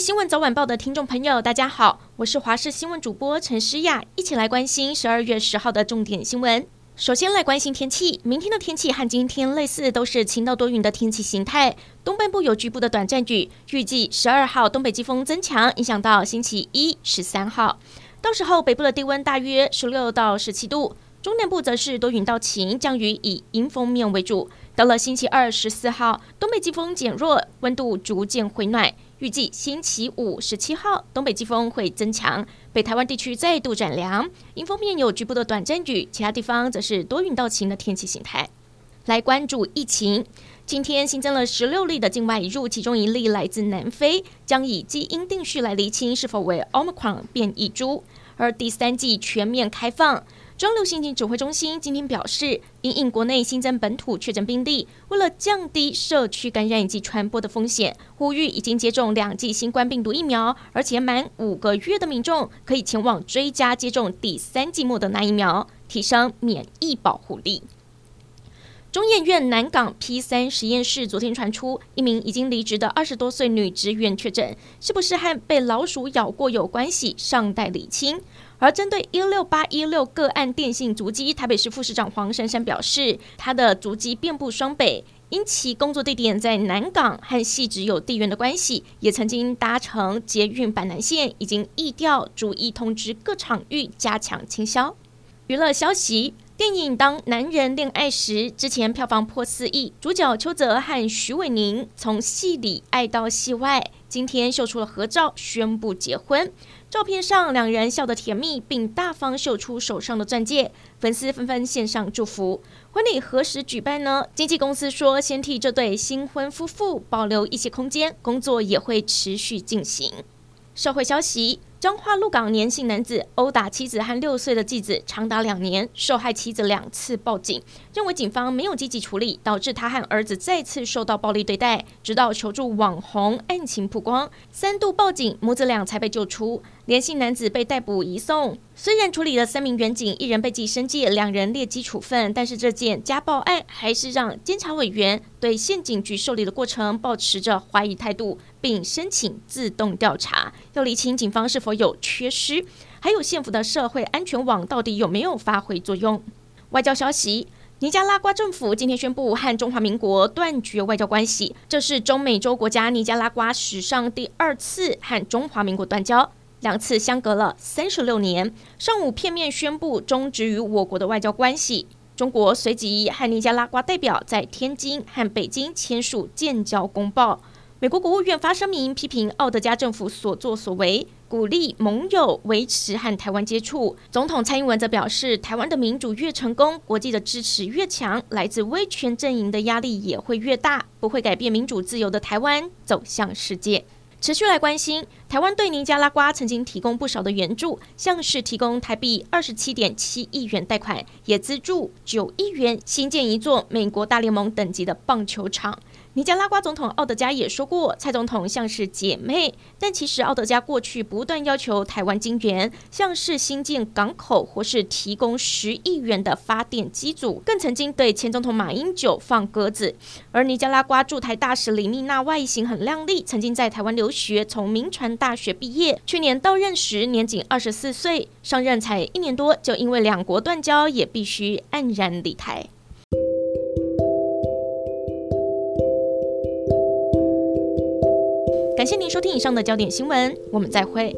新闻早晚报的听众朋友，大家好，我是华视新闻主播陈诗雅，一起来关心十二月十号的重点新闻。首先来关心天气，明天的天气和今天类似，都是晴到多云的天气形态。东半部有局部的短暂雨，预计十二号东北季风增强，影响到星期一十三号。到时候北部的低温大约十六到十七度，中南部则是多云到晴，降雨以迎风面为主。到了星期二十四号，东北季风减弱，温度逐渐回暖。预计星期五十七号，东北季风会增强，北台湾地区再度转凉。迎风面有局部的短暂雨，其他地方则是多云到晴的天气形态。来关注疫情，今天新增了十六例的境外移入，其中一例来自南非，将以基因定序来厘清是否为 Omicron 变异株。而第三季全面开放。中央流行疫情指挥中心今天表示，因应国内新增本土确诊病例，为了降低社区感染以及传播的风险，呼吁已经接种两剂新冠病毒疫苗，而且满五个月的民众，可以前往追加接种第三剂末的那疫苗，提升免疫保护力。中研院南港 P 三实验室昨天传出一名已经离职的二十多岁女职员确诊，是不是和被老鼠咬过有关系，尚待厘清。而针对一六八一六个案电信足迹，台北市副市长黄珊珊表示，他的足迹遍布双北，因其工作地点在南港和汐止有地缘的关系，也曾经搭乘捷运板南线，已经议调，逐一通知各场域加强倾销。娱乐消息。电影《当男人恋爱时》之前票房破四亿，主角邱泽和许玮宁从戏里爱到戏外，今天秀出了合照，宣布结婚。照片上两人笑得甜蜜，并大方秀出手上的钻戒，粉丝纷纷献上祝福。婚礼何时举办呢？经纪公司说，先替这对新婚夫妇保留一些空间，工作也会持续进行。社会消息。彰化鹿港年姓男子殴打妻子和六岁的继子长达两年，受害妻子两次报警，认为警方没有积极处理，导致他和儿子再次受到暴力对待。直到求助网红案情曝光，三度报警，母子俩才被救出。连姓男子被逮捕移送，虽然处理了三名员警，一人被记申诫，两人劣迹处分，但是这件家暴案还是让监察委员对县警局受理的过程抱持着怀疑态度，并申请自动调查，要厘清警方是否有缺失，还有县府的社会安全网到底有没有发挥作用。外交消息，尼加拉瓜政府今天宣布和中华民国断绝外交关系，这是中美洲国家尼加拉瓜史上第二次和中华民国断交。两次相隔了三十六年，上午片面宣布终止与我国的外交关系。中国随即和尼加拉瓜代表在天津和北京签署建交公报。美国国务院发声明批评奥德加政府所作所为，鼓励盟友维持和台湾接触。总统蔡英文则表示，台湾的民主越成功，国际的支持越强，来自威权阵营的压力也会越大，不会改变民主自由的台湾走向世界。持续来关心，台湾对尼加拉瓜曾经提供不少的援助，像是提供台币二十七点七亿元贷款，也资助九亿元新建一座美国大联盟等级的棒球场。尼加拉瓜总统奥德加也说过，蔡总统像是姐妹，但其实奥德加过去不断要求台湾金援，像是新建港口或是提供十亿元的发电机组，更曾经对前总统马英九放鸽子。而尼加拉瓜驻台大使李蜜娜外形很靓丽，曾经在台湾留学，从铭传大学毕业，去年到任时年仅二十四岁，上任才一年多，就因为两国断交，也必须黯然离台。感谢您收听以上的焦点新闻，我们再会。